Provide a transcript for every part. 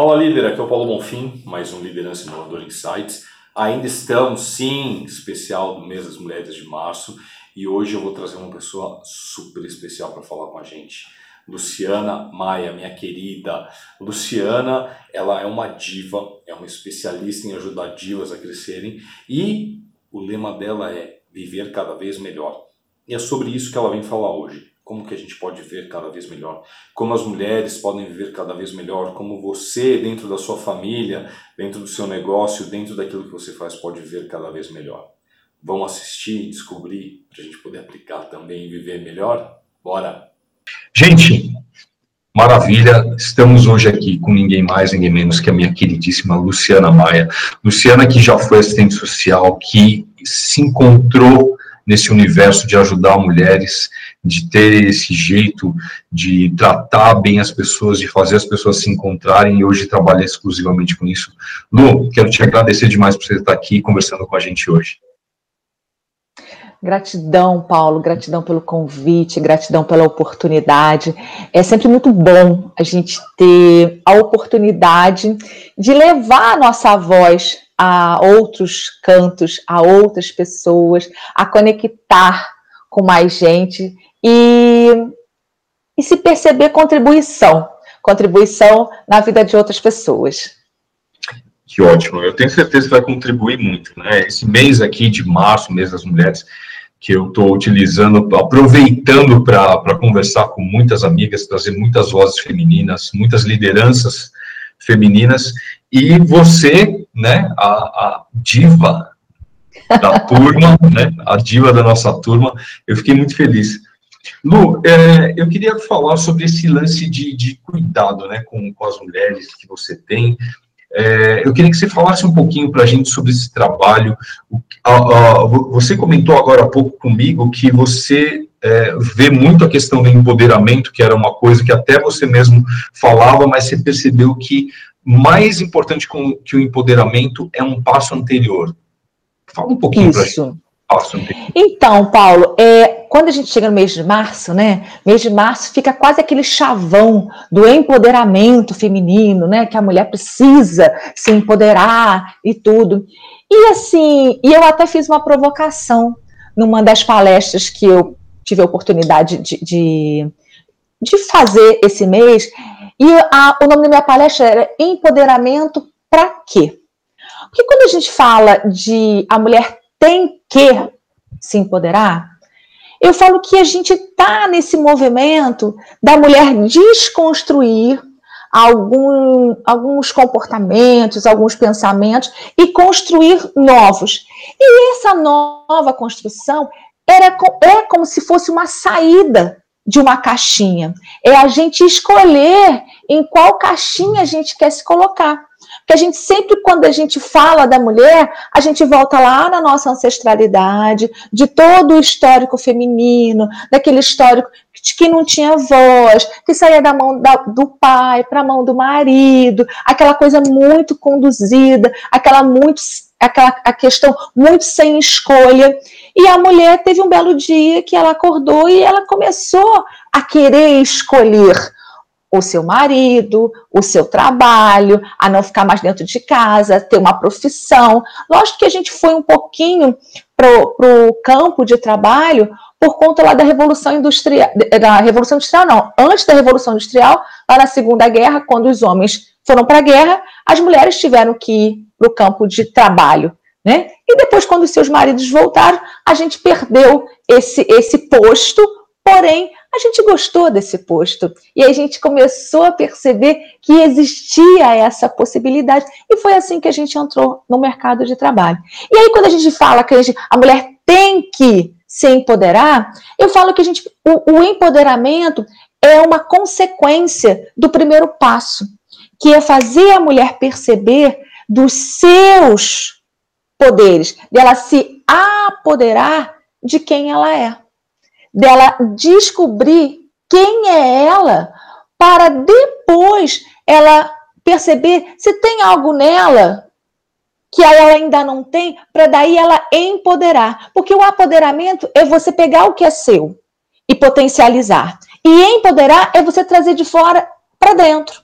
Fala líder, aqui é o Paulo Bonfim, mais um Liderança Inovador Insights. Ainda estamos, sim, especial do mês das mulheres de março e hoje eu vou trazer uma pessoa super especial para falar com a gente. Luciana Maia, minha querida. Luciana, ela é uma diva, é uma especialista em ajudar divas a crescerem e o lema dela é viver cada vez melhor. E é sobre isso que ela vem falar hoje como que a gente pode viver cada vez melhor, como as mulheres podem viver cada vez melhor, como você, dentro da sua família, dentro do seu negócio, dentro daquilo que você faz, pode viver cada vez melhor. Vamos assistir, descobrir, para a gente poder aplicar também e viver melhor? Bora! Gente, maravilha, estamos hoje aqui com ninguém mais, ninguém menos que a minha queridíssima Luciana Maia. Luciana que já foi assistente social, que se encontrou nesse universo de ajudar mulheres, de ter esse jeito de tratar bem as pessoas, de fazer as pessoas se encontrarem, e hoje trabalha exclusivamente com isso. Lu, quero te agradecer demais por você estar aqui conversando com a gente hoje. Gratidão, Paulo, gratidão pelo convite, gratidão pela oportunidade. É sempre muito bom a gente ter a oportunidade de levar a nossa voz a outros cantos, a outras pessoas, a conectar com mais gente e, e se perceber contribuição, contribuição na vida de outras pessoas. Que ótimo, eu tenho certeza que vai contribuir muito, né? Esse mês aqui de março, mês das mulheres, que eu estou utilizando, aproveitando para conversar com muitas amigas, trazer muitas vozes femininas, muitas lideranças femininas, e você, né, a, a diva da turma, né, a diva da nossa turma, eu fiquei muito feliz. Lu, é, eu queria falar sobre esse lance de, de cuidado, né, com, com as mulheres que você tem, é, eu queria que você falasse um pouquinho para a gente sobre esse trabalho. A, a, você comentou agora há pouco comigo que você é, vê muito a questão do empoderamento, que era uma coisa que até você mesmo falava, mas você percebeu que mais importante que o empoderamento é um passo anterior. Fala um pouquinho para gente. Então, Paulo, é, quando a gente chega no mês de março, né? Mês de março fica quase aquele chavão do empoderamento feminino, né? Que a mulher precisa se empoderar e tudo. E assim, e eu até fiz uma provocação numa das palestras que eu tive a oportunidade de, de, de fazer esse mês. E a, o nome da minha palestra era Empoderamento para quê? Porque quando a gente fala de a mulher tem que se empoderar, eu falo que a gente está nesse movimento da mulher desconstruir algum, alguns comportamentos, alguns pensamentos e construir novos. E essa nova construção era, é como se fosse uma saída de uma caixinha. É a gente escolher em qual caixinha a gente quer se colocar. Porque a gente sempre, quando a gente fala da mulher, a gente volta lá na nossa ancestralidade, de todo o histórico feminino, daquele histórico que não tinha voz, que saía da mão da, do pai para a mão do marido, aquela coisa muito conduzida, aquela muito aquela a questão muito sem escolha. E a mulher teve um belo dia que ela acordou e ela começou a querer escolher o seu marido, o seu trabalho, a não ficar mais dentro de casa, ter uma profissão. Lógico que a gente foi um pouquinho para o campo de trabalho por conta lá da Revolução Industrial, da Revolução Industrial não, antes da Revolução Industrial, lá na Segunda Guerra, quando os homens foram para a guerra, as mulheres tiveram que ir para o campo de trabalho. Né? E depois, quando seus maridos voltaram, a gente perdeu esse, esse posto, porém, a gente gostou desse posto. E a gente começou a perceber que existia essa possibilidade. E foi assim que a gente entrou no mercado de trabalho. E aí, quando a gente fala que a, gente, a mulher tem que se empoderar, eu falo que a gente, o, o empoderamento é uma consequência do primeiro passo, que é fazer a mulher perceber dos seus poderes, dela se apoderar de quem ela é dela descobrir quem é ela, para depois ela perceber se tem algo nela que ela ainda não tem, para daí ela empoderar. Porque o apoderamento é você pegar o que é seu e potencializar. E empoderar é você trazer de fora para dentro.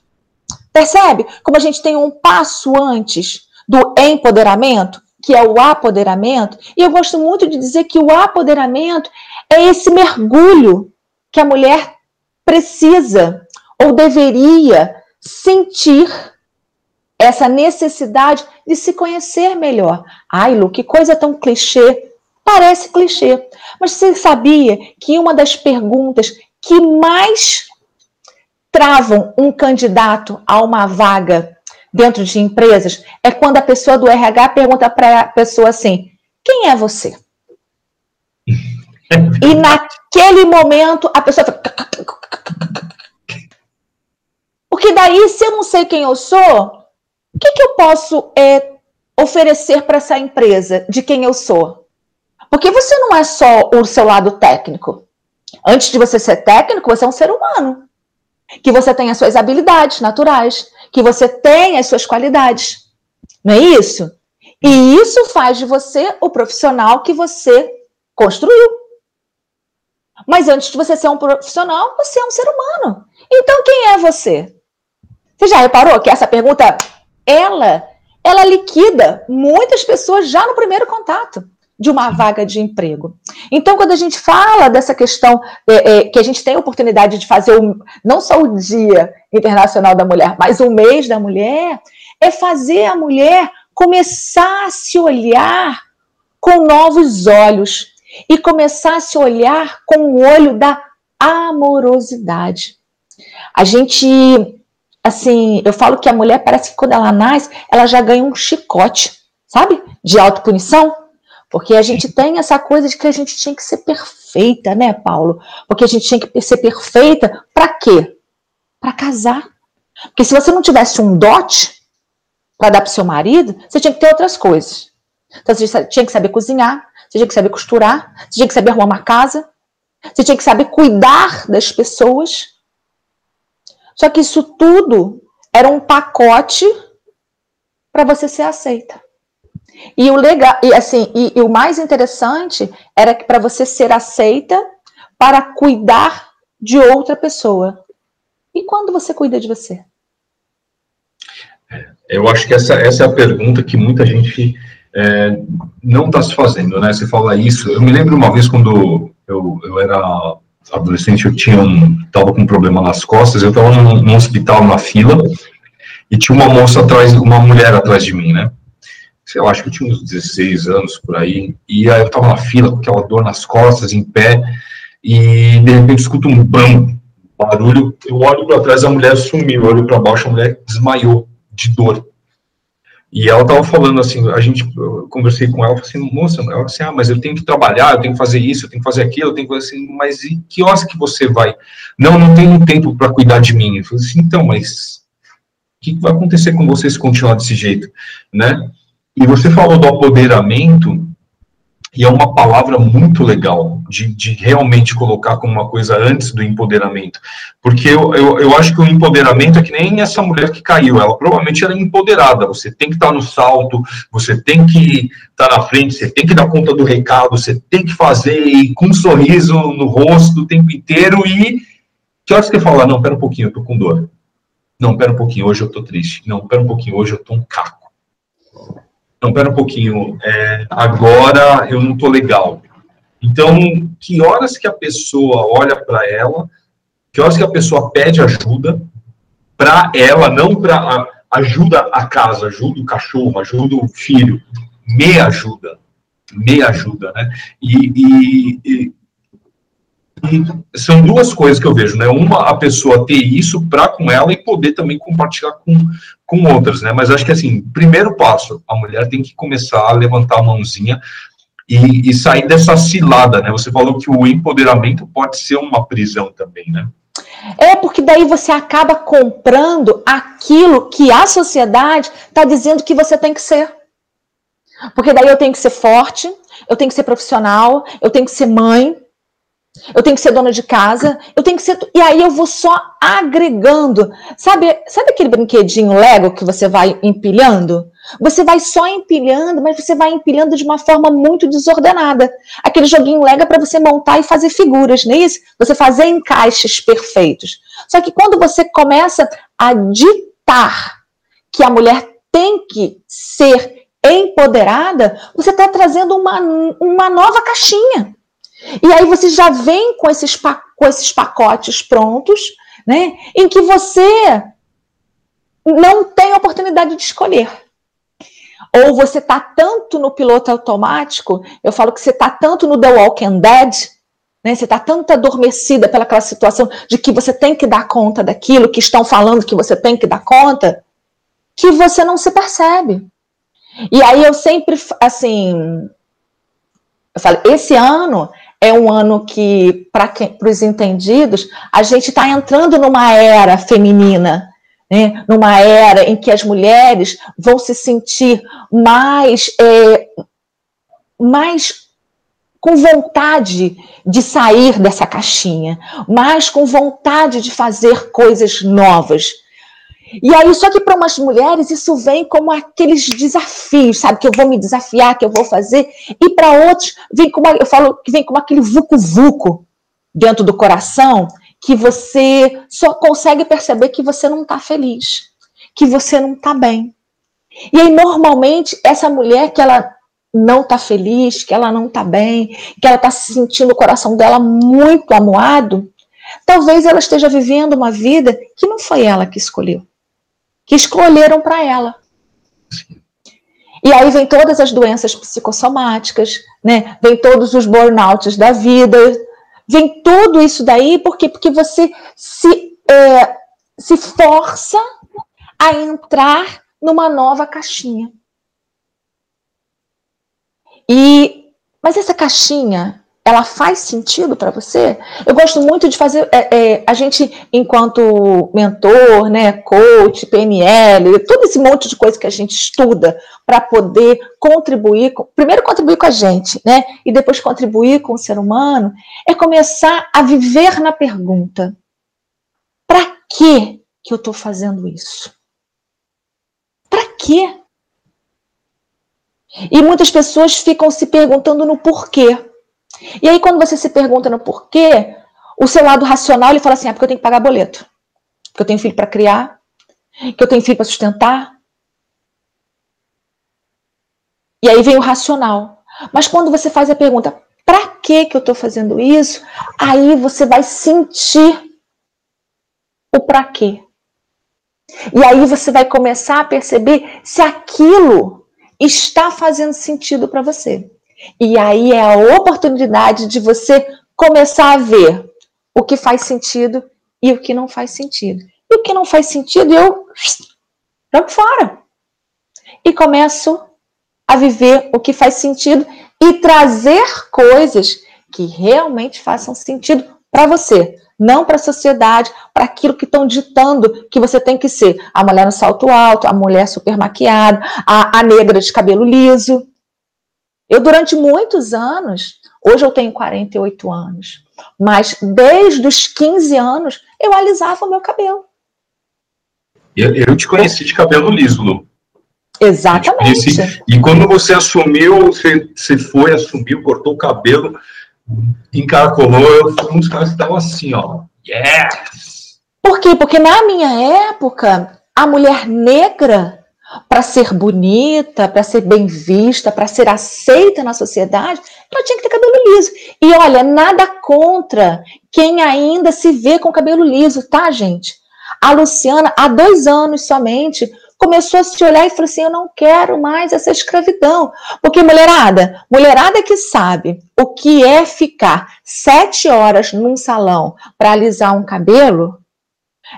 Percebe como a gente tem um passo antes do empoderamento, que é o apoderamento? E eu gosto muito de dizer que o apoderamento é esse mergulho que a mulher precisa ou deveria sentir essa necessidade de se conhecer melhor. Ai, Lu, que coisa tão clichê. Parece clichê. Mas você sabia que uma das perguntas que mais travam um candidato a uma vaga dentro de empresas é quando a pessoa do RH pergunta para a pessoa assim: quem é você? e naquele momento a pessoa fica. Porque daí, se eu não sei quem eu sou, o que, que eu posso é, oferecer para essa empresa de quem eu sou? Porque você não é só o seu lado técnico. Antes de você ser técnico, você é um ser humano que você tem as suas habilidades naturais, que você tem as suas qualidades. Não é isso? E isso faz de você o profissional que você construiu. Mas antes de você ser um profissional, você é um ser humano. Então quem é você? Você já reparou que essa pergunta ela ela liquida muitas pessoas já no primeiro contato de uma vaga de emprego. Então, quando a gente fala dessa questão é, é, que a gente tem a oportunidade de fazer um, não só o Dia Internacional da Mulher, mas o mês da mulher, é fazer a mulher começar a se olhar com novos olhos e começar a se olhar com o olho da amorosidade. A gente, assim, eu falo que a mulher parece que quando ela nasce, ela já ganha um chicote, sabe? De autopunição porque a gente tem essa coisa de que a gente tinha que ser perfeita, né, Paulo? Porque a gente tinha que ser perfeita para quê? Para casar. Porque se você não tivesse um dote para dar para seu marido, você tinha que ter outras coisas. Então você tinha que saber cozinhar, você tinha que saber costurar, você tinha que saber arrumar uma casa, você tinha que saber cuidar das pessoas. Só que isso tudo era um pacote para você ser aceita. E o legal, e assim, e, e o mais interessante era que para você ser aceita para cuidar de outra pessoa. E quando você cuida de você? Eu acho que essa, essa é a pergunta que muita gente é, não está se fazendo, né? Você fala isso. Eu me lembro uma vez quando eu, eu era adolescente, eu tinha um, tava com um problema nas costas, eu estava num, num hospital na fila e tinha uma moça atrás, uma mulher atrás de mim, né? Sei lá, acho que eu tinha uns 16 anos por aí, e aí eu tava na fila com aquela dor nas costas, em pé, e de repente escuto um bam, barulho, eu olho para trás, a mulher sumiu, eu olho para baixo, a mulher desmaiou de dor. E ela tava falando assim, a gente, eu conversei com ela, assim, moça, ela assim, ah, mas eu tenho que trabalhar, eu tenho que fazer isso, eu tenho que fazer aquilo, eu tenho que fazer assim, mas e que horas que você vai? Não, não tenho tempo para cuidar de mim. Eu falei assim, então, mas o que vai acontecer com você se continuar desse jeito, né? E você falou do apoderamento, e é uma palavra muito legal de, de, realmente colocar como uma coisa antes do empoderamento. Porque eu, eu, eu, acho que o empoderamento é que nem essa mulher que caiu, ela provavelmente era empoderada. Você tem que estar no salto, você tem que estar na frente, você tem que dar conta do recado, você tem que fazer com um sorriso no rosto o tempo inteiro. E que horas que você fala? Não, pera um pouquinho, eu tô com dor. Não, pera um pouquinho, hoje eu tô triste. Não, pera um pouquinho, hoje eu tô um caco não, pera um pouquinho, é, agora eu não estou legal. Então, que horas que a pessoa olha para ela, que horas que a pessoa pede ajuda para ela, não para ajuda a casa, ajuda o cachorro, ajuda o filho, me ajuda, me ajuda, né? E, e, e são duas coisas que eu vejo, né? Uma, a pessoa ter isso para com ela e poder também compartilhar com, com outras, né? Mas acho que assim, primeiro passo, a mulher tem que começar a levantar a mãozinha e, e sair dessa cilada, né? Você falou que o empoderamento pode ser uma prisão também, né? É porque daí você acaba comprando aquilo que a sociedade está dizendo que você tem que ser. Porque daí eu tenho que ser forte, eu tenho que ser profissional, eu tenho que ser mãe, eu tenho que ser dona de casa, eu tenho que ser. E aí eu vou só agregando. Sabe, sabe aquele brinquedinho Lego que você vai empilhando? Você vai só empilhando, mas você vai empilhando de uma forma muito desordenada. Aquele joguinho Lego é para você montar e fazer figuras, não é isso? Você fazer encaixes perfeitos. Só que quando você começa a aceitar que a mulher tem que ser empoderada, você está trazendo uma, uma nova caixinha. E aí você já vem com esses, com esses pacotes prontos, né? Em que você não tem oportunidade de escolher. Ou você está tanto no piloto automático, eu falo que você está tanto no The Walking Dead, né? Você está tanto adormecida pelaquela situação de que você tem que dar conta daquilo, que estão falando que você tem que dar conta, que você não se percebe. E aí eu sempre, assim, eu falo, esse ano é um ano que, para os entendidos, a gente está entrando numa era feminina, né? numa era em que as mulheres vão se sentir mais, é, mais com vontade de sair dessa caixinha, mais com vontade de fazer coisas novas. E aí, só que para umas mulheres isso vem como aqueles desafios, sabe? Que eu vou me desafiar, que eu vou fazer. E para outros, vem como, eu falo que vem como aquele vucu-vucu dentro do coração, que você só consegue perceber que você não está feliz, que você não está bem. E aí, normalmente, essa mulher que ela não está feliz, que ela não está bem, que ela está se sentindo o coração dela muito amuado, talvez ela esteja vivendo uma vida que não foi ela que escolheu que escolheram para ela. E aí vem todas as doenças psicossomáticas, né? Vem todos os burnouts da vida, vem tudo isso daí porque porque você se é, se força a entrar numa nova caixinha. E mas essa caixinha ela faz sentido para você? Eu gosto muito de fazer. É, é, a gente, enquanto mentor, né, coach, PNL, todo esse monte de coisa que a gente estuda para poder contribuir, com, primeiro contribuir com a gente, né, e depois contribuir com o ser humano, é começar a viver na pergunta: para que que eu estou fazendo isso? Para quê? E muitas pessoas ficam se perguntando no porquê. E aí, quando você se pergunta no porquê, o seu lado racional ele fala assim: é porque eu tenho que pagar boleto, porque eu tenho filho para criar, que eu tenho filho para sustentar. E aí vem o racional. Mas quando você faz a pergunta, para que que eu estou fazendo isso? Aí você vai sentir o para quê. E aí você vai começar a perceber se aquilo está fazendo sentido para você. E aí é a oportunidade de você começar a ver o que faz sentido e o que não faz sentido. E o que não faz sentido, eu jogo fora. E começo a viver o que faz sentido e trazer coisas que realmente façam sentido para você, não para a sociedade, para aquilo que estão ditando que você tem que ser. A mulher no salto alto, a mulher super maquiada, a, a negra de cabelo liso. Eu, durante muitos anos, hoje eu tenho 48 anos, mas desde os 15 anos eu alisava o meu cabelo. Eu, eu te conheci de cabelo liso, Lu. Exatamente. E quando você assumiu, você, você foi, assumiu, cortou o cabelo, encaracolou, eu fui um dos caras que estavam assim, ó. Yes! Por quê? Porque na minha época, a mulher negra para ser bonita, para ser bem vista, para ser aceita na sociedade, ela tinha que ter cabelo liso. E olha, nada contra quem ainda se vê com cabelo liso, tá, gente? A Luciana, há dois anos somente, começou a se olhar e falou assim: Eu não quero mais essa escravidão. Porque, mulherada, mulherada que sabe o que é ficar sete horas num salão para alisar um cabelo,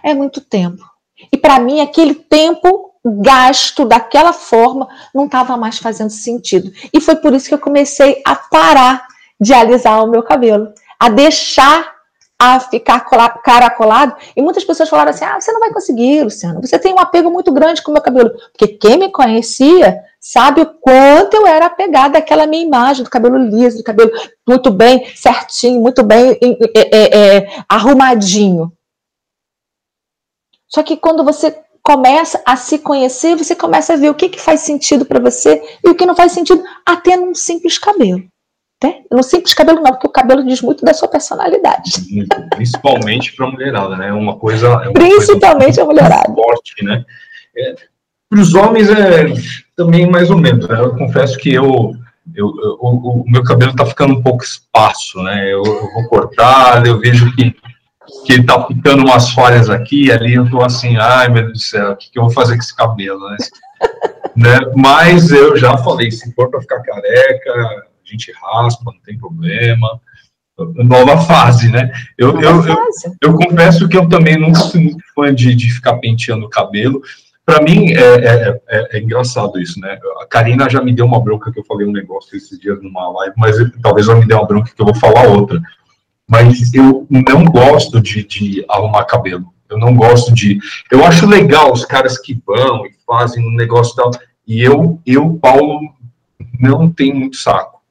é muito tempo. E para mim, aquele tempo gasto daquela forma não estava mais fazendo sentido. E foi por isso que eu comecei a parar de alisar o meu cabelo, a deixar a ficar caracolado. E muitas pessoas falaram assim: ah, você não vai conseguir, Luciano, você tem um apego muito grande com o meu cabelo. Porque quem me conhecia sabe o quanto eu era apegada àquela minha imagem do cabelo liso, do cabelo muito bem certinho, muito bem é, é, é, arrumadinho. Só que quando você começa a se conhecer, você começa a ver o que, que faz sentido para você e o que não faz sentido, até num simples cabelo. Né? No simples cabelo não, porque o cabelo diz muito da sua personalidade. Principalmente para a mulherada, né? É uma coisa. É uma principalmente coisa a mulherada. Forte, né? É, para os homens é também mais ou menos. Né? Eu confesso que eu, eu, eu o, o, meu cabelo está ficando um pouco espaço, né? Eu, eu vou cortar, eu vejo que que está ficando umas falhas aqui e ali, eu estou assim, ai meu Deus do céu, o que, que eu vou fazer com esse cabelo, né? né? Mas eu já falei, se for para ficar careca, a gente raspa, não tem problema. Nova fase, né? Eu, Nova eu, fase. eu, eu, confesso que eu também nunca fui muito fã de, de ficar penteando o cabelo. Para mim é, é, é, é, engraçado isso, né? A Karina já me deu uma bronca que eu falei um negócio esses dias numa live, mas talvez ela me dê uma bronca que eu vou falar outra. Mas eu não gosto de, de arrumar cabelo. Eu não gosto de. Eu acho legal os caras que vão e fazem um negócio tal. E eu, eu, Paulo, não tenho muito saco,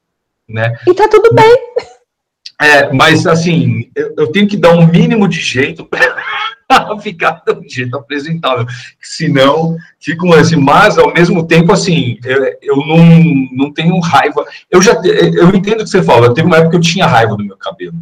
né? E tá tudo bem. É, mas assim, eu, eu tenho que dar um mínimo de jeito para ficar do jeito apresentável. Senão, fico assim, mas ao mesmo tempo, assim, eu, eu não, não tenho raiva. Eu já eu entendo o que você fala, teve uma época que eu tinha raiva do meu cabelo.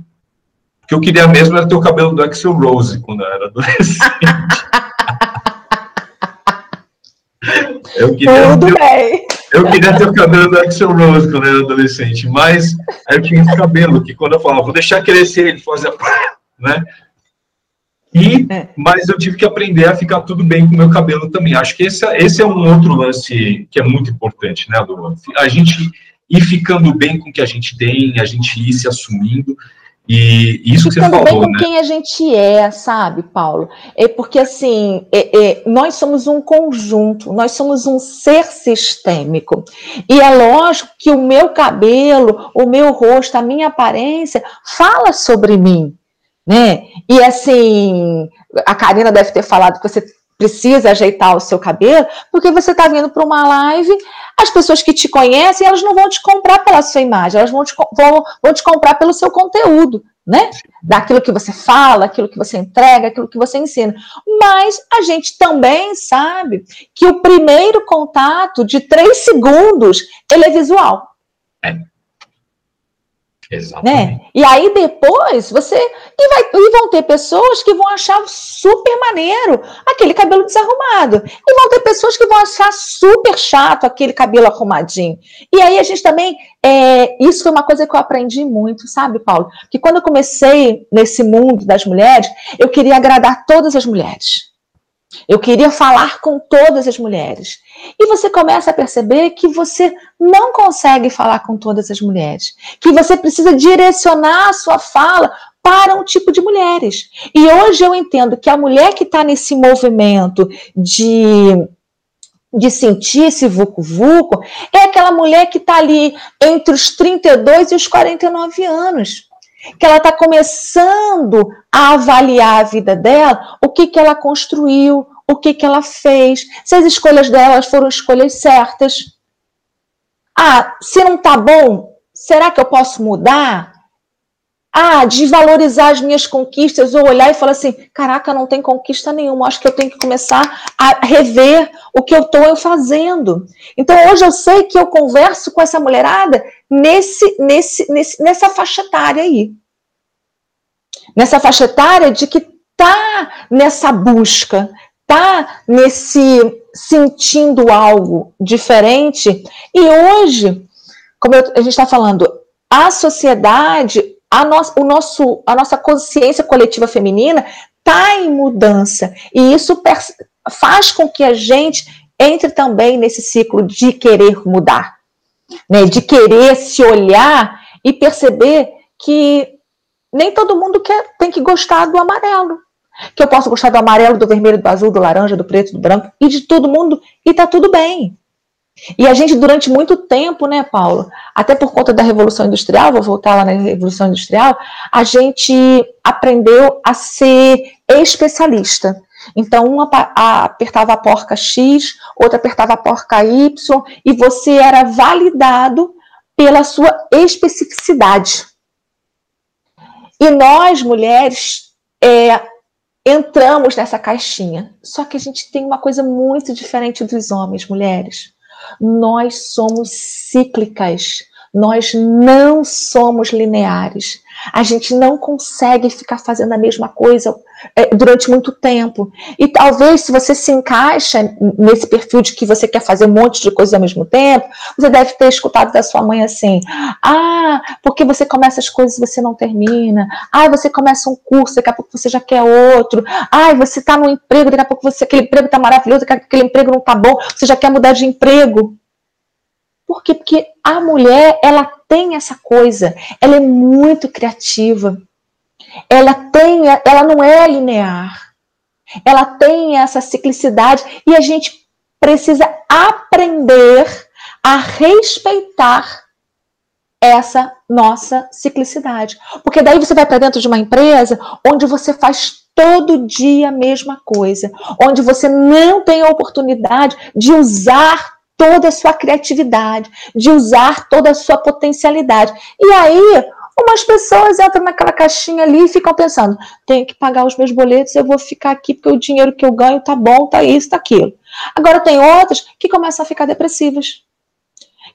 O que eu queria mesmo era ter o cabelo do Axel Rose quando eu era adolescente. eu queria Tudo ter, bem. Eu queria ter o cabelo do Axel Rose quando eu era adolescente, mas eu tinha esse cabelo que quando eu falava, vou deixar crescer, ele fazia, né? E, é. mas eu tive que aprender a ficar tudo bem com o meu cabelo também. Acho que esse, esse é um outro lance que é muito importante, né, Lu? A gente ir ficando bem com o que a gente tem, a gente ir se assumindo. E isso que você falou, bem com né? quem a gente é, sabe, Paulo? É porque, assim, é, é, nós somos um conjunto, nós somos um ser sistêmico. E é lógico que o meu cabelo, o meu rosto, a minha aparência fala sobre mim, né? E, assim, a Karina deve ter falado que você precisa ajeitar o seu cabelo, porque você está vindo para uma live, as pessoas que te conhecem, elas não vão te comprar pela sua imagem, elas vão te, vão, vão te comprar pelo seu conteúdo, né? Daquilo que você fala, aquilo que você entrega, aquilo que você ensina. Mas a gente também sabe que o primeiro contato de três segundos, ele é visual. É. Exatamente. Né? E aí depois você. E, vai, e vão ter pessoas que vão achar super maneiro aquele cabelo desarrumado. E vão ter pessoas que vão achar super chato aquele cabelo arrumadinho. E aí a gente também. É, isso foi uma coisa que eu aprendi muito, sabe, Paulo? Que quando eu comecei nesse mundo das mulheres, eu queria agradar todas as mulheres. Eu queria falar com todas as mulheres. E você começa a perceber que você não consegue falar com todas as mulheres, que você precisa direcionar a sua fala para um tipo de mulheres. E hoje eu entendo que a mulher que está nesse movimento de de sentir esse vucu-vucu é aquela mulher que está ali entre os 32 e os 49 anos que ela está começando a avaliar a vida dela, o que, que ela construiu, o que, que ela fez, se as escolhas dela foram escolhas certas. Ah, se não está bom, será que eu posso mudar? Ah, desvalorizar as minhas conquistas ou olhar e falar assim: caraca, não tem conquista nenhuma, acho que eu tenho que começar a rever o que eu estou fazendo. Então hoje eu sei que eu converso com essa mulherada nesse, nesse, nesse, nessa faixa etária aí. Nessa faixa etária de que tá nessa busca, tá nesse sentindo algo diferente. E hoje, como a gente está falando, a sociedade, a, no, o nosso, a nossa consciência coletiva feminina está em mudança. E isso faz com que a gente entre também nesse ciclo de querer mudar, né? de querer se olhar e perceber que nem todo mundo quer, tem que gostar do amarelo que eu posso gostar do amarelo, do vermelho, do azul, do laranja, do preto, do branco e de todo mundo e tá tudo bem. E a gente, durante muito tempo, né, Paulo, até por conta da Revolução Industrial, vou voltar lá na Revolução Industrial, a gente aprendeu a ser especialista. Então, uma apertava a porca X, outra apertava a porca Y, e você era validado pela sua especificidade. E nós, mulheres, é, entramos nessa caixinha. Só que a gente tem uma coisa muito diferente dos homens, mulheres. Nós somos cíclicas. Nós não somos lineares. A gente não consegue ficar fazendo a mesma coisa é, durante muito tempo. E talvez, se você se encaixa nesse perfil de que você quer fazer um monte de coisas ao mesmo tempo, você deve ter escutado da sua mãe assim: ah, porque você começa as coisas e você não termina. Ah, você começa um curso, daqui a pouco você já quer outro. Ah, você está no emprego, daqui a pouco você, aquele emprego está maravilhoso, daqui a pouco aquele emprego não está bom, você já quer mudar de emprego. Quê? Porque a mulher, ela tem essa coisa, ela é muito criativa. Ela tem, ela não é linear. Ela tem essa ciclicidade e a gente precisa aprender a respeitar essa nossa ciclicidade. Porque daí você vai para dentro de uma empresa onde você faz todo dia a mesma coisa, onde você não tem a oportunidade de usar toda a sua criatividade, de usar toda a sua potencialidade. E aí, umas pessoas entram naquela caixinha ali e ficam pensando: tenho que pagar os meus boletos, eu vou ficar aqui porque o dinheiro que eu ganho tá bom, tá isso, tá aquilo. Agora tem outras que começam a ficar depressivas.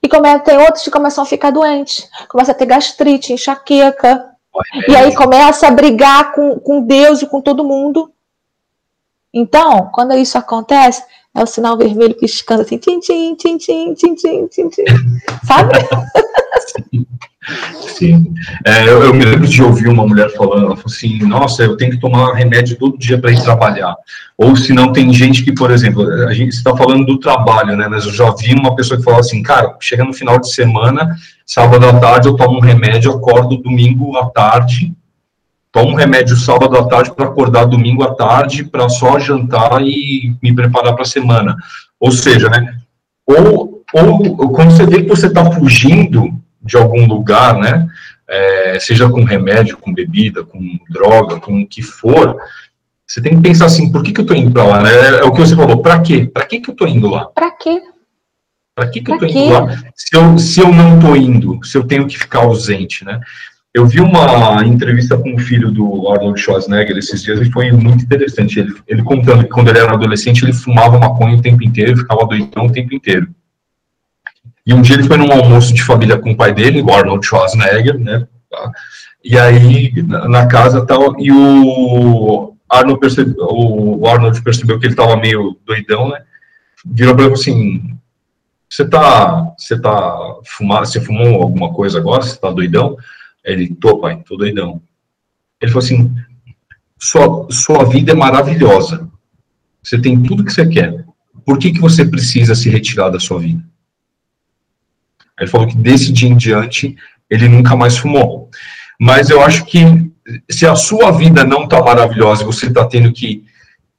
E come, tem outros que começam a ficar doentes, começam a ter gastrite, enxaqueca. e aí começa a brigar com, com Deus e com todo mundo. Então, quando isso acontece, é o sinal vermelho piscando assim, tim, tim, tim, tim, tim, tim, tim, tim. sabe? Sim. Sim. É, eu, eu, me lembro de ouvir uma mulher falando, ela falou assim, nossa, eu tenho que tomar remédio todo dia para ir trabalhar. Ou se não, tem gente que, por exemplo, a gente está falando do trabalho, né? Mas eu já vi uma pessoa que falou assim, cara, chega no final de semana, sábado à tarde eu tomo um remédio, acordo domingo à tarde, tomo um remédio sábado à tarde para acordar domingo à tarde, para só jantar e me preparar para a semana. Ou seja, né? Ou, ou quando você vê que você está fugindo de algum lugar, né? É, seja com remédio, com bebida, com droga, com o que for, você tem que pensar assim, por que, que eu estou indo para lá? Né? É, é, o que você falou, para quê? Para que, que eu estou indo lá? Para quê? Para que, que eu estou indo lá? Se eu, se eu não estou indo, se eu tenho que ficar ausente, né? Eu vi uma entrevista com o filho do Arnold Schwarzenegger esses dias e foi muito interessante. Ele, ele contando que quando ele era adolescente ele fumava maconha o tempo inteiro, ficava doidão o tempo inteiro. E um dia ele foi num almoço de família com o pai dele, o Arnold Schwarzenegger, né? E aí na casa tal e o Arnold percebeu, o Arnold percebeu que ele estava meio doidão, né? Virou para ele assim: "Você tá, você tá fumando, você fumou alguma coisa agora? Você tá doidão?" Ele, tô, pai, tô doidão. Ele falou assim: sua, sua vida é maravilhosa. Você tem tudo que você quer. Por que, que você precisa se retirar da sua vida? Ele falou que desse dia em diante ele nunca mais fumou. Mas eu acho que se a sua vida não está maravilhosa e você está tendo que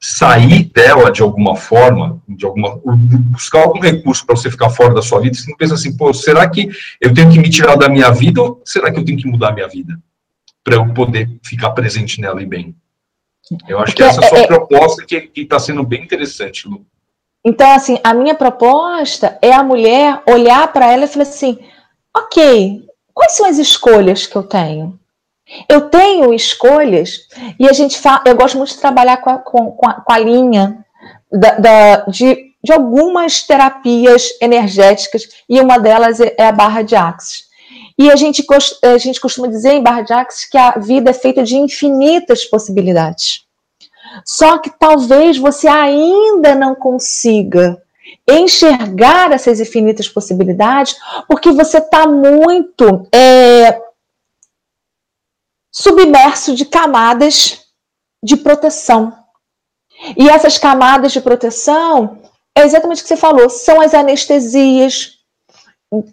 sair dela de alguma forma, de alguma buscar algum recurso para você ficar fora da sua vida, você não pensa assim, pô, será que eu tenho que me tirar da minha vida ou será que eu tenho que mudar a minha vida para eu poder ficar presente nela e bem? Eu acho que essa é a sua é, é, proposta que está sendo bem interessante, Lu. Então, assim, a minha proposta é a mulher olhar para ela e falar assim: ok, quais são as escolhas que eu tenho? Eu tenho escolhas, e a gente fala, eu gosto muito de trabalhar com a, com, com a, com a linha da, da, de, de algumas terapias energéticas, e uma delas é, é a barra de axis. E a gente, a gente costuma dizer em barra de axis que a vida é feita de infinitas possibilidades. Só que talvez você ainda não consiga enxergar essas infinitas possibilidades, porque você está muito é, submerso de camadas de proteção. E essas camadas de proteção, é exatamente o que você falou, são as anestesias,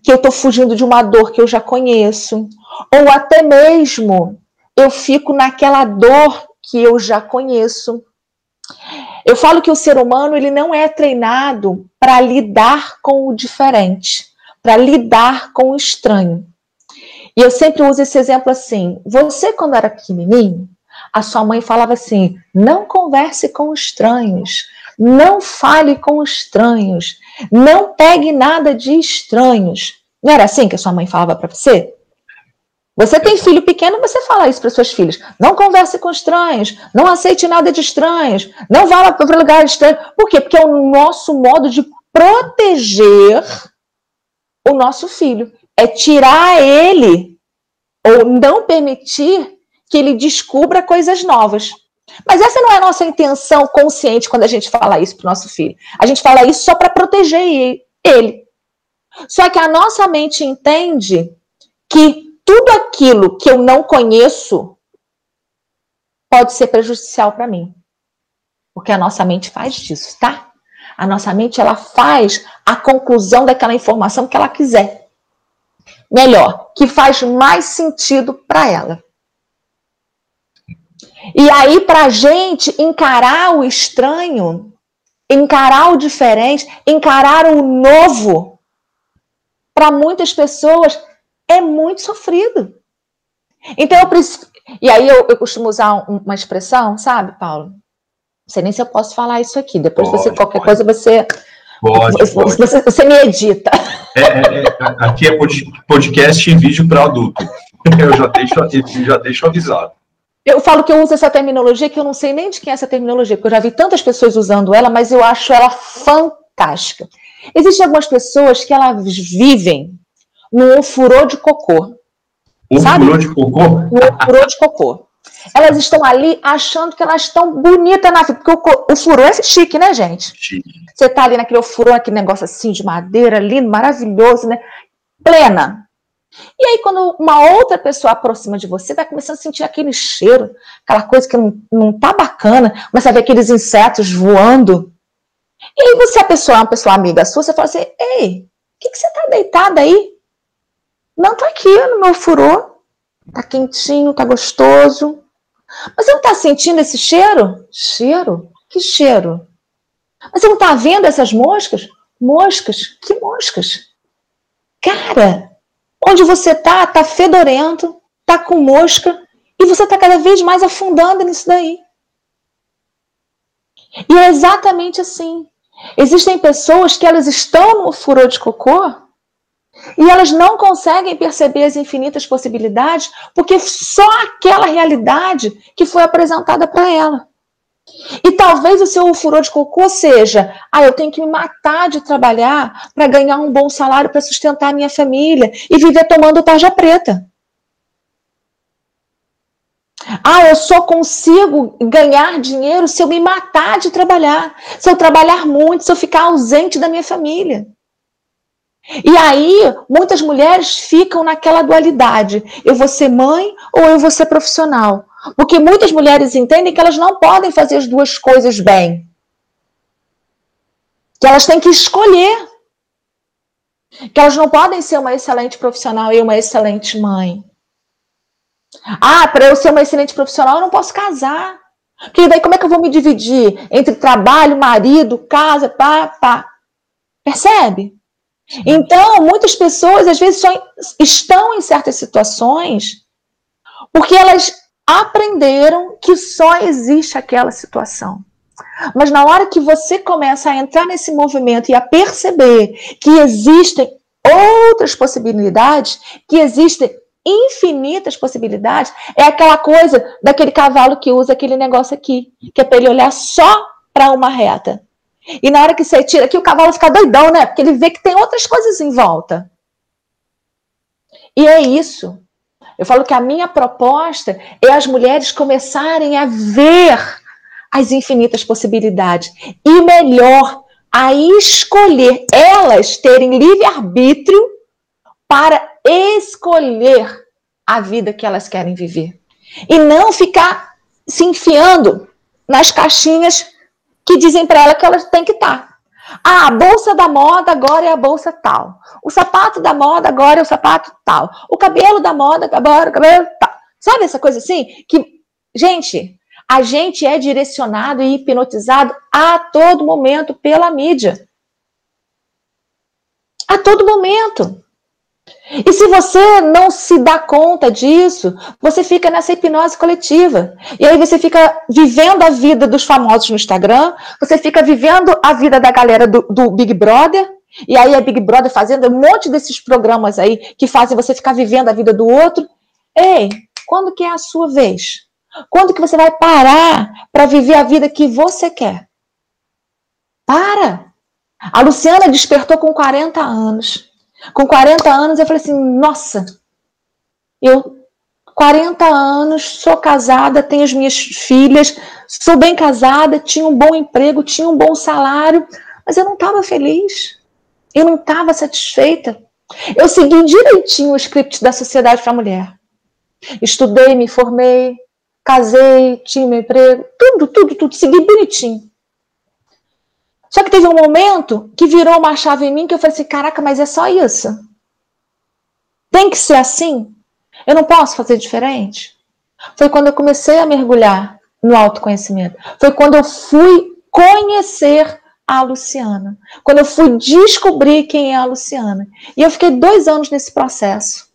que eu estou fugindo de uma dor que eu já conheço, ou até mesmo eu fico naquela dor que eu já conheço. Eu falo que o ser humano ele não é treinado para lidar com o diferente, para lidar com o estranho. E eu sempre uso esse exemplo assim: você, quando era pequenininho, a sua mãe falava assim: não converse com estranhos, não fale com estranhos, não pegue nada de estranhos. Não era assim que a sua mãe falava para você? Você tem filho pequeno, você fala isso para suas filhas. Não converse com estranhos, não aceite nada de estranhos, não vá para lugar estranho. Por quê? Porque é o nosso modo de proteger o nosso filho. É tirar ele ou não permitir que ele descubra coisas novas. Mas essa não é a nossa intenção consciente quando a gente fala isso para o nosso filho. A gente fala isso só para proteger ele. Só que a nossa mente entende que tudo aquilo que eu não conheço pode ser prejudicial para mim. Porque a nossa mente faz disso, tá? A nossa mente ela faz a conclusão daquela informação que ela quiser. Melhor, que faz mais sentido para ela. E aí, para a gente encarar o estranho, encarar o diferente, encarar o novo, para muitas pessoas é muito sofrido. Então, eu preciso. E aí, eu, eu costumo usar uma expressão, sabe, Paulo? Não sei nem se eu posso falar isso aqui. Depois, pode, você, qualquer pode. coisa, você. Pode, você, pode. Você, você me edita. É, é, aqui é podcast e vídeo para adulto. Eu já deixo, já deixo avisado. Eu falo que eu uso essa terminologia que eu não sei nem de quem é essa terminologia, porque eu já vi tantas pessoas usando ela, mas eu acho ela fantástica. Existem algumas pessoas que elas vivem no furor de cocô. Um sabe? de cocô? No furor de cocô. Elas estão ali achando que elas estão bonitas na vida, porque o, o furor é chique, né, gente? Chique. Você tá ali naquele furor, aquele negócio assim de madeira, lindo, maravilhoso, né? Plena. E aí, quando uma outra pessoa aproxima de você, vai começando a sentir aquele cheiro, aquela coisa que não, não tá bacana, começa a ver aqueles insetos voando. E aí, você, a pessoa, uma pessoa amiga sua, você fala assim: Ei, o que, que você tá deitada aí? Não, tá aqui no meu furor. Tá quentinho, tá gostoso. Mas você não tá sentindo esse cheiro? Cheiro? Que cheiro? Mas você não tá vendo essas moscas? Moscas? Que moscas? Cara, Onde você tá, tá fedorento, tá com mosca, e você tá cada vez mais afundando nisso daí. E é exatamente assim. Existem pessoas que elas estão no furor de cocô e elas não conseguem perceber as infinitas possibilidades porque só aquela realidade que foi apresentada para ela. E talvez o seu furor de cocô seja: ah, eu tenho que me matar de trabalhar para ganhar um bom salário para sustentar a minha família e viver tomando tarja preta. Ah, eu só consigo ganhar dinheiro se eu me matar de trabalhar, se eu trabalhar muito, se eu ficar ausente da minha família. E aí, muitas mulheres ficam naquela dualidade: eu vou ser mãe ou eu vou ser profissional. Porque muitas mulheres entendem que elas não podem fazer as duas coisas bem. Que elas têm que escolher. Que elas não podem ser uma excelente profissional e uma excelente mãe. Ah, para eu ser uma excelente profissional, eu não posso casar. Porque daí como é que eu vou me dividir entre trabalho, marido, casa, pá, pá? Percebe? Então, muitas pessoas às vezes só estão em certas situações porque elas aprenderam que só existe aquela situação. Mas na hora que você começa a entrar nesse movimento e a perceber que existem outras possibilidades, que existem infinitas possibilidades, é aquela coisa daquele cavalo que usa aquele negócio aqui, que é para ele olhar só para uma reta. E na hora que você tira aqui, o cavalo fica doidão, né? Porque ele vê que tem outras coisas em volta. E é isso. Eu falo que a minha proposta é as mulheres começarem a ver as infinitas possibilidades e melhor, a escolher, elas terem livre-arbítrio para escolher a vida que elas querem viver. E não ficar se enfiando nas caixinhas que dizem para ela que elas têm que estar. Ah, a bolsa da moda agora é a bolsa tal. O sapato da moda agora é o sapato tal. O cabelo da moda agora é o cabelo tal. Sabe essa coisa assim? Que, gente, a gente é direcionado e hipnotizado a todo momento pela mídia. A todo momento. E se você não se dá conta disso, você fica nessa hipnose coletiva. E aí você fica vivendo a vida dos famosos no Instagram, você fica vivendo a vida da galera do, do Big Brother, e aí a Big Brother fazendo um monte desses programas aí que fazem você ficar vivendo a vida do outro. Ei, quando que é a sua vez? Quando que você vai parar para viver a vida que você quer? Para! A Luciana despertou com 40 anos. Com 40 anos, eu falei assim: nossa, eu, 40 anos, sou casada, tenho as minhas filhas, sou bem casada, tinha um bom emprego, tinha um bom salário, mas eu não estava feliz, eu não estava satisfeita. Eu segui direitinho o script da Sociedade para a Mulher. Estudei, me formei, casei, tinha meu emprego, tudo, tudo, tudo, segui bonitinho. Só que teve um momento que virou uma chave em mim que eu falei assim: caraca, mas é só isso? Tem que ser assim? Eu não posso fazer diferente? Foi quando eu comecei a mergulhar no autoconhecimento. Foi quando eu fui conhecer a Luciana. Quando eu fui descobrir quem é a Luciana. E eu fiquei dois anos nesse processo.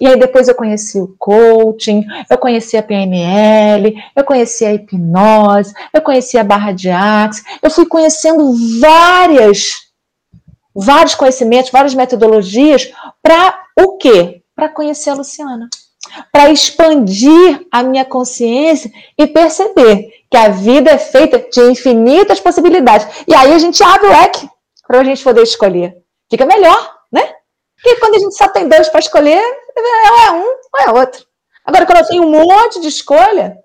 E aí depois eu conheci o coaching, eu conheci a PNL, eu conheci a hipnose, eu conheci a barra de axis, eu fui conhecendo várias, vários conhecimentos, várias metodologias para o quê? Para conhecer a Luciana. Para expandir a minha consciência e perceber que a vida é feita de infinitas possibilidades. E aí a gente abre o leque para a gente poder escolher. Fica melhor, né? Porque quando a gente só tem dois para escolher, ou é um ou é outro. Agora, quando eu tenho um monte de escolha,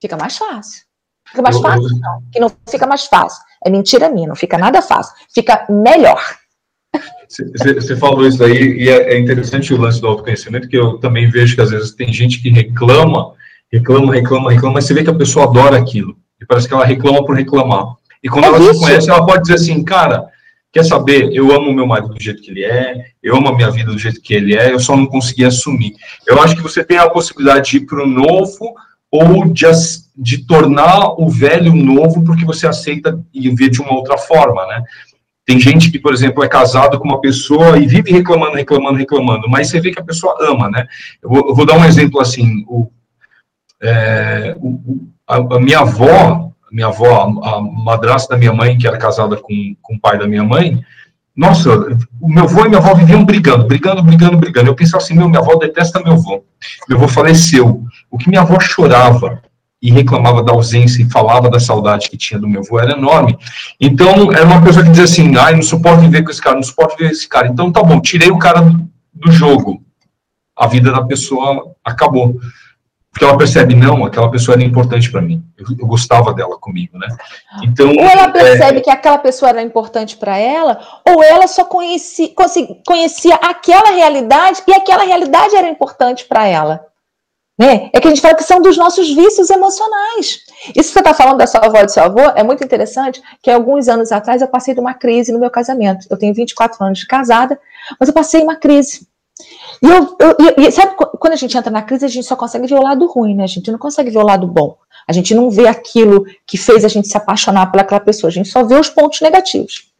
fica mais fácil. Fica mais fácil, não. Que não fica mais fácil. É mentira minha, não fica nada fácil. Fica melhor. Você falou isso aí, e é, é interessante o lance do autoconhecimento, que eu também vejo que às vezes tem gente que reclama, reclama, reclama, reclama, mas você vê que a pessoa adora aquilo. E parece que ela reclama por reclamar. E quando é ela isso. se conhece, ela pode dizer assim, cara, quer saber, eu amo meu marido do jeito que ele é, eu amo a minha vida do jeito que ele é, eu só não consegui assumir. Eu acho que você tem a possibilidade de ir para o novo ou de, de tornar o velho novo porque você aceita e vê de uma outra forma, né? Tem gente que, por exemplo, é casado com uma pessoa e vive reclamando, reclamando, reclamando, mas você vê que a pessoa ama, né? Eu vou, eu vou dar um exemplo assim, o, é, o, a, a minha avó, minha avó, a madrasta da minha mãe, que era casada com, com o pai da minha mãe, nossa, o meu avô e minha avó viviam brigando, brigando, brigando, brigando. Eu pensava assim, meu, minha avó detesta meu avô. Meu avô faleceu. O que minha avó chorava e reclamava da ausência e falava da saudade que tinha do meu avô era enorme. Então, era uma pessoa que dizia assim, ai, não suporto viver com esse cara, não suporto viver com esse cara. Então, tá bom, tirei o cara do, jogo. A vida da pessoa acabou porque ela percebe, não, aquela pessoa era importante para mim, eu, eu, gostava dela comigo, né? Então, ou ela percebe é... que aquela pessoa era importante para ela, ou ela só conhecia, conhecia aquela realidade e aquela realidade era importante para ela. Né? É que a gente fala que são dos nossos vícios emocionais. Isso que você está falando da sua avó e do seu avô é muito interessante, que alguns anos atrás eu passei de uma crise no meu casamento. Eu tenho 24 anos de casada, mas eu passei uma crise. E eu, eu, eu, sabe quando a gente entra na crise, a gente só consegue ver o lado ruim, né? A gente não consegue ver o lado bom. A gente não vê aquilo que fez a gente se apaixonar pelaquela pessoa, a gente só vê os pontos negativos.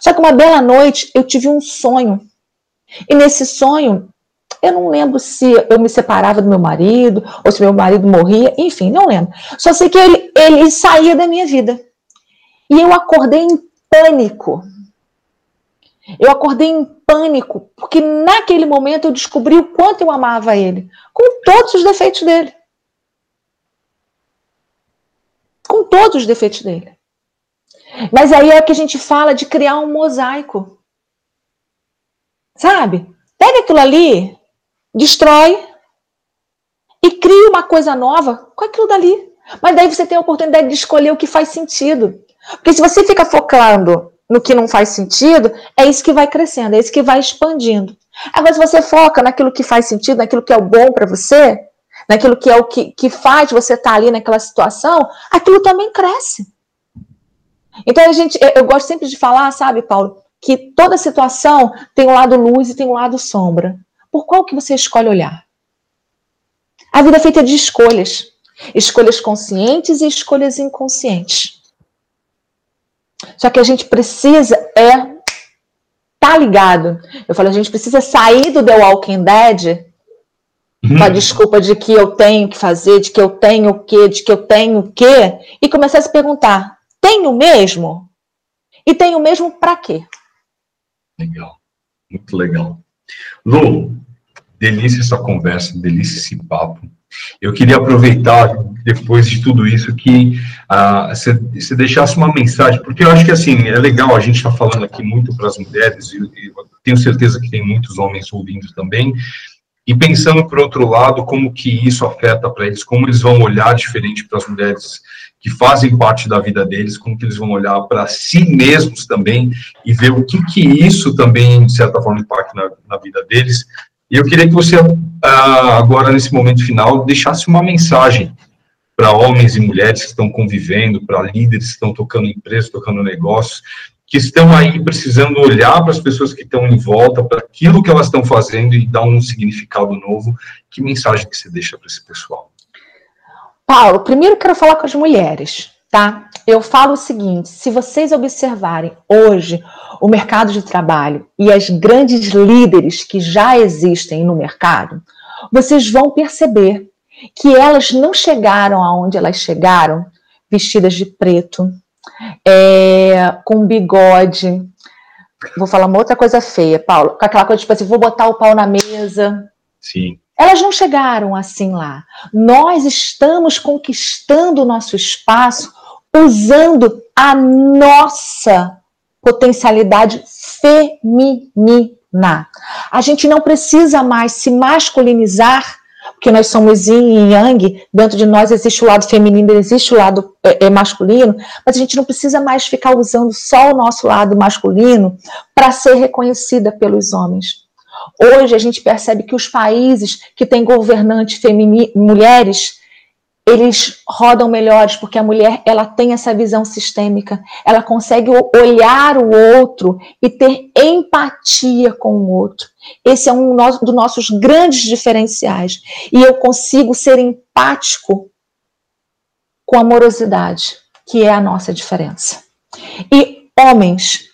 Só que uma bela noite eu tive um sonho. E nesse sonho, eu não lembro se eu me separava do meu marido, ou se meu marido morria, enfim, não lembro. Só sei que ele, ele saía da minha vida. E eu acordei em pânico. Eu acordei em pânico, porque naquele momento eu descobri o quanto eu amava ele, com todos os defeitos dele. Com todos os defeitos dele. Mas aí é que a gente fala de criar um mosaico. Sabe? Pega aquilo ali, destrói e cria uma coisa nova com aquilo dali. Mas daí você tem a oportunidade de escolher o que faz sentido. Porque se você fica focando no que não faz sentido, é isso que vai crescendo, é isso que vai expandindo. Agora, se você foca naquilo que faz sentido, naquilo que é o bom para você, naquilo que é o que, que faz você estar tá ali naquela situação, aquilo também cresce. Então, a gente, eu gosto sempre de falar, sabe, Paulo, que toda situação tem um lado luz e tem um lado sombra. Por qual que você escolhe olhar? A vida é feita de escolhas. Escolhas conscientes e escolhas inconscientes. Só que a gente precisa é tá ligado. Eu falei, a gente precisa sair do The Walking Dead uhum. com a desculpa de que eu tenho que fazer, de que eu tenho o quê, de que eu tenho o quê, e começar a se perguntar: tenho mesmo? E tenho mesmo para quê? Legal, muito legal. Lu, delícia essa conversa, delícia esse papo. Eu queria aproveitar, depois de tudo isso, que você uh, deixasse uma mensagem, porque eu acho que, assim, é legal, a gente está falando aqui muito para as mulheres, e, e, tenho certeza que tem muitos homens ouvindo também, e pensando por outro lado como que isso afeta para eles, como eles vão olhar diferente para as mulheres que fazem parte da vida deles, como que eles vão olhar para si mesmos também e ver o que que isso também de certa forma impacta na, na vida deles. E eu queria que você ah, agora nesse momento final deixasse uma mensagem para homens e mulheres que estão convivendo, para líderes que estão tocando empresas, tocando negócios, que estão aí precisando olhar para as pessoas que estão em volta, para aquilo que elas estão fazendo e dar um significado novo. Que mensagem que você deixa para esse pessoal? Paulo, primeiro quero falar com as mulheres, tá? Eu falo o seguinte: se vocês observarem hoje o mercado de trabalho e as grandes líderes que já existem no mercado, vocês vão perceber que elas não chegaram aonde elas chegaram vestidas de preto, é, com bigode. Vou falar uma outra coisa feia, Paulo. Com aquela coisa tipo assim, vou botar o pau na mesa. Sim. Elas não chegaram assim lá. Nós estamos conquistando o nosso espaço usando a nossa potencialidade feminina. A gente não precisa mais se masculinizar porque nós somos yin e yang, dentro de nós existe o lado feminino, existe o lado é, é, masculino, mas a gente não precisa mais ficar usando só o nosso lado masculino para ser reconhecida pelos homens. Hoje a gente percebe que os países que têm governantes mulheres eles rodam melhores porque a mulher ela tem essa visão sistêmica, ela consegue olhar o outro e ter empatia com o outro. Esse é um dos nossos grandes diferenciais. E eu consigo ser empático com amorosidade, que é a nossa diferença. E homens,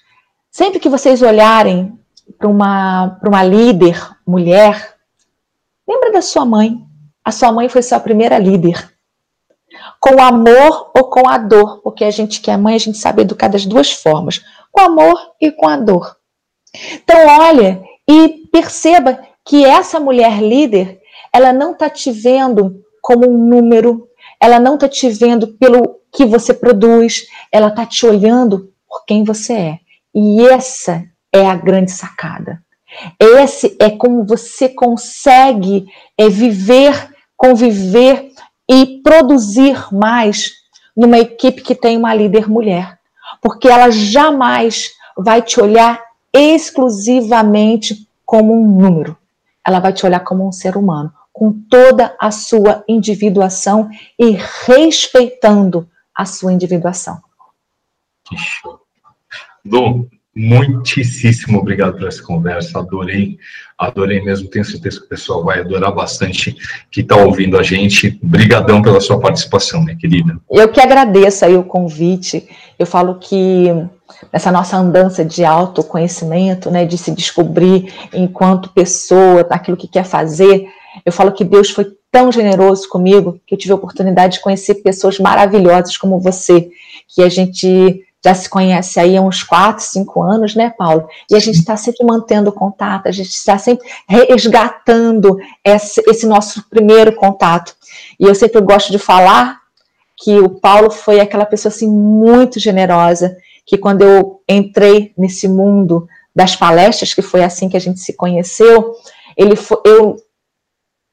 sempre que vocês olharem para uma, uma líder mulher, lembra da sua mãe. A sua mãe foi sua primeira líder com amor ou com a dor, porque a gente que é mãe, a gente sabe educar das duas formas, com amor e com a dor. Então, olha e perceba que essa mulher líder, ela não está te vendo como um número, ela não está te vendo pelo que você produz, ela está te olhando por quem você é. E essa é a grande sacada. Esse é como você consegue é, viver, conviver e produzir mais numa equipe que tem uma líder mulher, porque ela jamais vai te olhar exclusivamente como um número. Ela vai te olhar como um ser humano, com toda a sua individuação e respeitando a sua individuação. Dom, Muitíssimo obrigado por essa conversa, adorei, adorei mesmo, tenho certeza que o pessoal vai adorar bastante que está ouvindo a gente. Obrigadão pela sua participação, minha querida. Eu que agradeço aí o convite, eu falo que nessa nossa andança de autoconhecimento, né, de se descobrir enquanto pessoa, naquilo que quer fazer, eu falo que Deus foi tão generoso comigo que eu tive a oportunidade de conhecer pessoas maravilhosas como você, que a gente já se conhece aí há uns quatro, cinco anos, né, Paulo? E a gente está sempre mantendo contato, a gente está sempre resgatando esse, esse, nosso primeiro contato. E eu sempre gosto de falar que o Paulo foi aquela pessoa assim muito generosa, que quando eu entrei nesse mundo das palestras, que foi assim que a gente se conheceu, ele foi, eu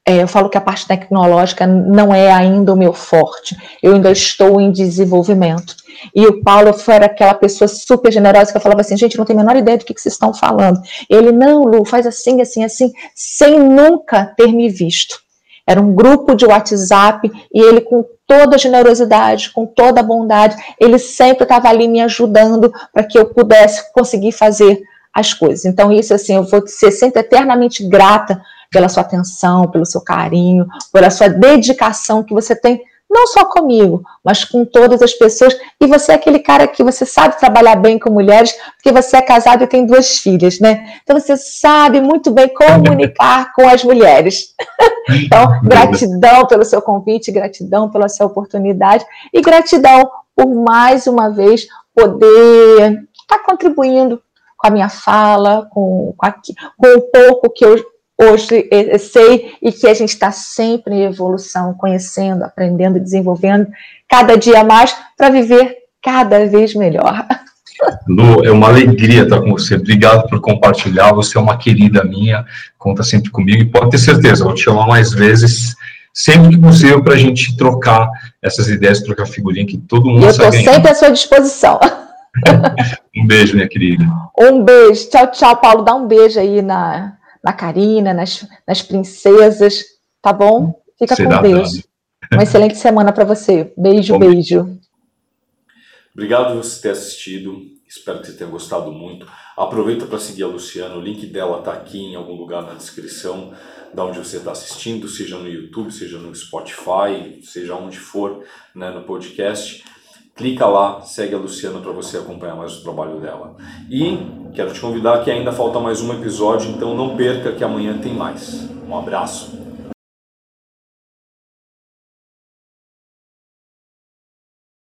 é, eu falo que a parte tecnológica não é ainda o meu forte. Eu ainda estou em desenvolvimento. E o Paulo foi aquela pessoa super generosa que eu falava assim, gente, não tenho a menor ideia do que, que vocês estão falando. Ele, não, Lu, faz assim, assim, assim, sem nunca ter me visto. Era um grupo de WhatsApp e ele, com toda generosidade, com toda bondade, ele sempre estava ali me ajudando para que eu pudesse conseguir fazer as coisas. Então, isso, assim, eu vou ser sempre eternamente grata pela sua atenção, pelo seu carinho, pela sua dedicação que você tem, não só comigo, mas com todas as pessoas. E você é aquele cara que você sabe trabalhar bem com mulheres, porque você é casado e tem duas filhas, né? Então você sabe muito bem comunicar com as mulheres. então, gratidão pelo seu convite, gratidão pela sua oportunidade e gratidão por mais uma vez poder estar contribuindo com a minha fala, com, com, aqui, com o pouco que eu hoje sei e que a gente está sempre em evolução, conhecendo, aprendendo, desenvolvendo cada dia mais para viver cada vez melhor. Lu, é uma alegria estar com você. Obrigado por compartilhar. Você é uma querida minha, conta sempre comigo e pode ter certeza, vou te chamar mais vezes, sempre que possível, para a gente trocar essas ideias, trocar figurinha que todo mundo Eu estou sempre à sua disposição. um beijo, minha querida. Um beijo. Tchau, tchau, Paulo. Dá um beijo aí na, na Karina, nas, nas princesas, tá bom? Fica Será com Deus. Dado. Uma excelente semana para você. Beijo, bom, beijo. Obrigado por você ter assistido. Espero que você tenha gostado muito. Aproveita para seguir a Luciana. O link dela está aqui em algum lugar na descrição, da onde você está assistindo, seja no YouTube, seja no Spotify, seja onde for, né, no podcast. Clica lá, segue a Luciana para você acompanhar mais o trabalho dela. E quero te convidar que ainda falta mais um episódio, então não perca que amanhã tem mais. Um abraço.